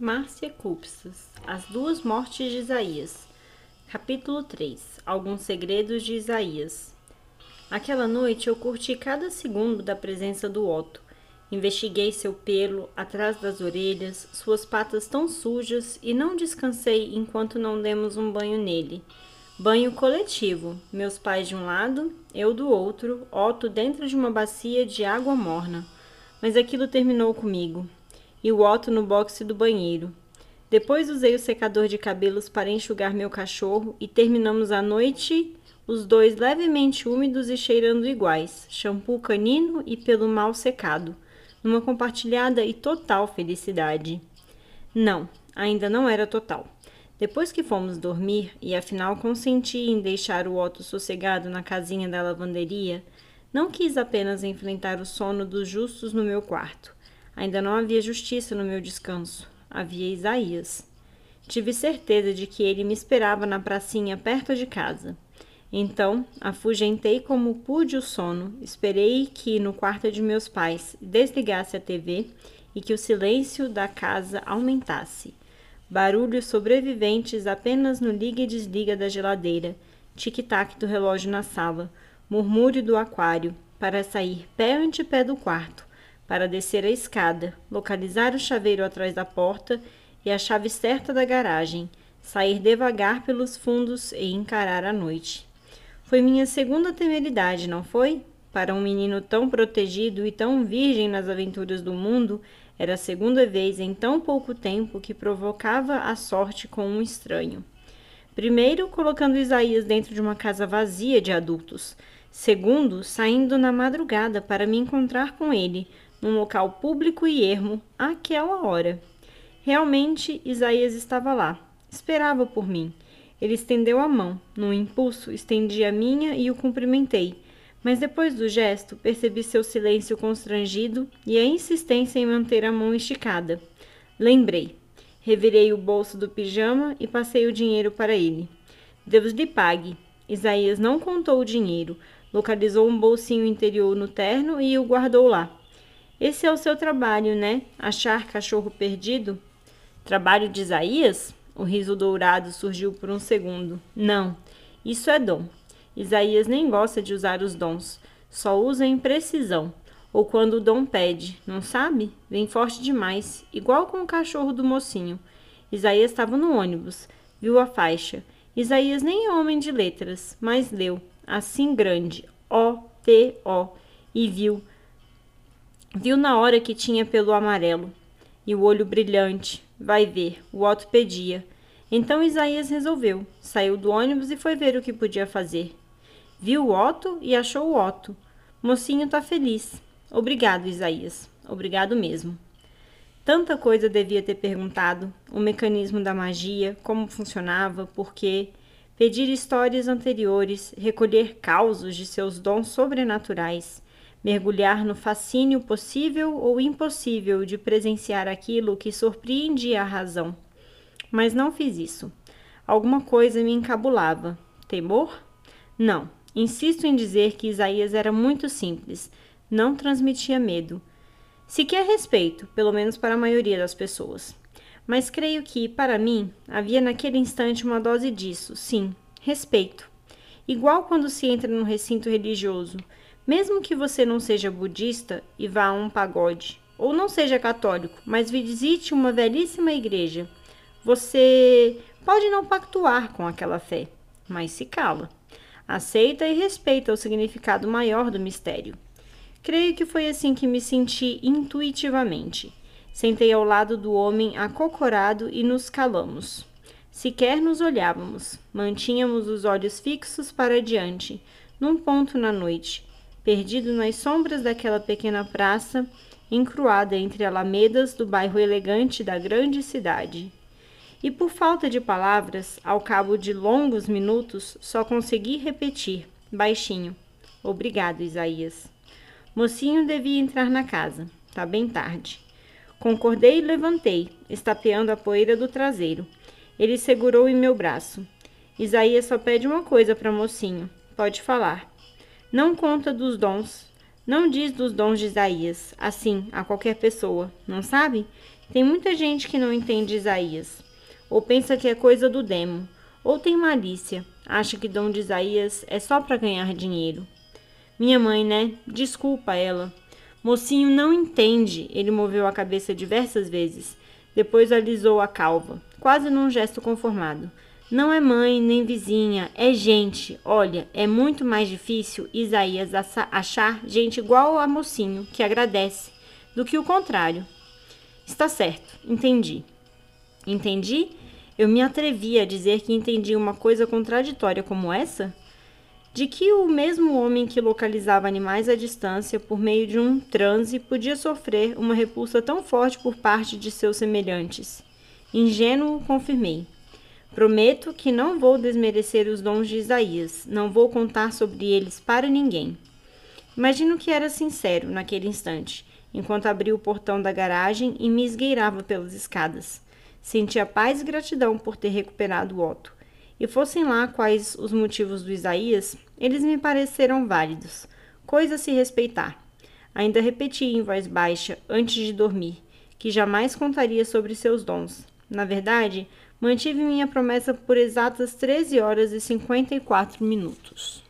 Márcia Cupsas As Duas Mortes de Isaías Capítulo 3 Alguns Segredos de Isaías Aquela noite eu curti cada segundo da presença do Otto. Investiguei seu pelo, atrás das orelhas, suas patas tão sujas e não descansei enquanto não demos um banho nele. Banho coletivo, meus pais de um lado, eu do outro, Otto dentro de uma bacia de água morna. Mas aquilo terminou comigo e o Otto no boxe do banheiro. Depois usei o secador de cabelos para enxugar meu cachorro e terminamos a noite os dois levemente úmidos e cheirando iguais, shampoo canino e pelo mal secado, numa compartilhada e total felicidade. Não, ainda não era total. Depois que fomos dormir e afinal consenti em deixar o Otto sossegado na casinha da lavanderia, não quis apenas enfrentar o sono dos justos no meu quarto. Ainda não havia justiça no meu descanso. Havia Isaías. Tive certeza de que ele me esperava na pracinha perto de casa. Então, afugentei como pude o sono, esperei que no quarto de meus pais desligasse a TV e que o silêncio da casa aumentasse. Barulhos sobreviventes apenas no liga e desliga da geladeira, tic-tac do relógio na sala, murmúrio do aquário, para sair pé ante pé do quarto, para descer a escada, localizar o chaveiro atrás da porta e a chave certa da garagem, sair devagar pelos fundos e encarar a noite. Foi minha segunda temeridade, não foi? Para um menino tão protegido e tão virgem nas aventuras do mundo, era a segunda vez em tão pouco tempo que provocava a sorte com um estranho. Primeiro, colocando Isaías dentro de uma casa vazia de adultos. Segundo, saindo na madrugada para me encontrar com ele, num local público e ermo, àquela hora. Realmente, Isaías estava lá, esperava por mim. Ele estendeu a mão. Num impulso, estendi a minha e o cumprimentei. Mas depois do gesto, percebi seu silêncio constrangido e a insistência em manter a mão esticada. Lembrei. Revirei o bolso do pijama e passei o dinheiro para ele. Deus lhe pague. Isaías não contou o dinheiro, localizou um bolsinho interior no terno e o guardou lá. Esse é o seu trabalho, né? Achar cachorro perdido? Trabalho de Isaías? O riso dourado surgiu por um segundo. Não, isso é dom. Isaías nem gosta de usar os dons, só usa em precisão. Ou quando o dom pede, não sabe? Vem forte demais, igual com o cachorro do mocinho. Isaías estava no ônibus, viu a faixa. Isaías nem é homem de letras, mas leu, assim grande, O-T-O, e viu Viu na hora que tinha pelo amarelo e o olho brilhante. Vai ver, o Otto pedia. Então Isaías resolveu. Saiu do ônibus e foi ver o que podia fazer. Viu o Otto e achou o Otto. Mocinho tá feliz. Obrigado, Isaías. Obrigado mesmo. Tanta coisa devia ter perguntado: o mecanismo da magia, como funcionava, por quê, pedir histórias anteriores, recolher causos de seus dons sobrenaturais mergulhar no fascínio possível ou impossível de presenciar aquilo que surpreendia a razão. Mas não fiz isso. Alguma coisa me encabulava. Temor? Não. Insisto em dizer que Isaías era muito simples, não transmitia medo. Sequer respeito, pelo menos para a maioria das pessoas. Mas creio que, para mim, havia naquele instante uma dose disso, sim, respeito. Igual quando se entra num recinto religioso, mesmo que você não seja budista e vá a um pagode, ou não seja católico, mas visite uma belíssima igreja, você pode não pactuar com aquela fé, mas se cala. Aceita e respeita o significado maior do mistério. Creio que foi assim que me senti intuitivamente. Sentei ao lado do homem acocorado e nos calamos. Sequer nos olhávamos, mantínhamos os olhos fixos para diante, num ponto na noite, perdido nas sombras daquela pequena praça, encruada entre alamedas do bairro elegante da grande cidade. E por falta de palavras, ao cabo de longos minutos, só consegui repetir, baixinho: Obrigado, Isaías. Mocinho devia entrar na casa. Tá bem tarde. Concordei e levantei, estapeando a poeira do traseiro. Ele segurou em meu braço. Isaías só pede uma coisa para mocinho. Pode falar. Não conta dos dons, não diz dos dons de Isaías, assim, a qualquer pessoa, não sabe? Tem muita gente que não entende Isaías, ou pensa que é coisa do demo, ou tem malícia, acha que dom de Isaías é só para ganhar dinheiro. Minha mãe, né? Desculpa ela. Mocinho não entende. Ele moveu a cabeça diversas vezes. Depois alisou a calva, quase num gesto conformado. Não é mãe nem vizinha, é gente. Olha, é muito mais difícil Isaías achar gente igual a mocinho, que agradece, do que o contrário. Está certo, entendi. Entendi? Eu me atrevi a dizer que entendi uma coisa contraditória como essa? De que o mesmo homem que localizava animais à distância por meio de um transe podia sofrer uma repulsa tão forte por parte de seus semelhantes. Ingênuo, confirmei. Prometo que não vou desmerecer os dons de Isaías, não vou contar sobre eles para ninguém. Imagino que era sincero naquele instante, enquanto abri o portão da garagem e me esgueirava pelas escadas. Sentia paz e gratidão por ter recuperado Otto. E fossem lá quais os motivos do Isaías, eles me pareceram válidos. Coisa a se respeitar. Ainda repeti em voz baixa, antes de dormir, que jamais contaria sobre seus dons. Na verdade, Mantive minha promessa por exatas 13 horas e 54 minutos.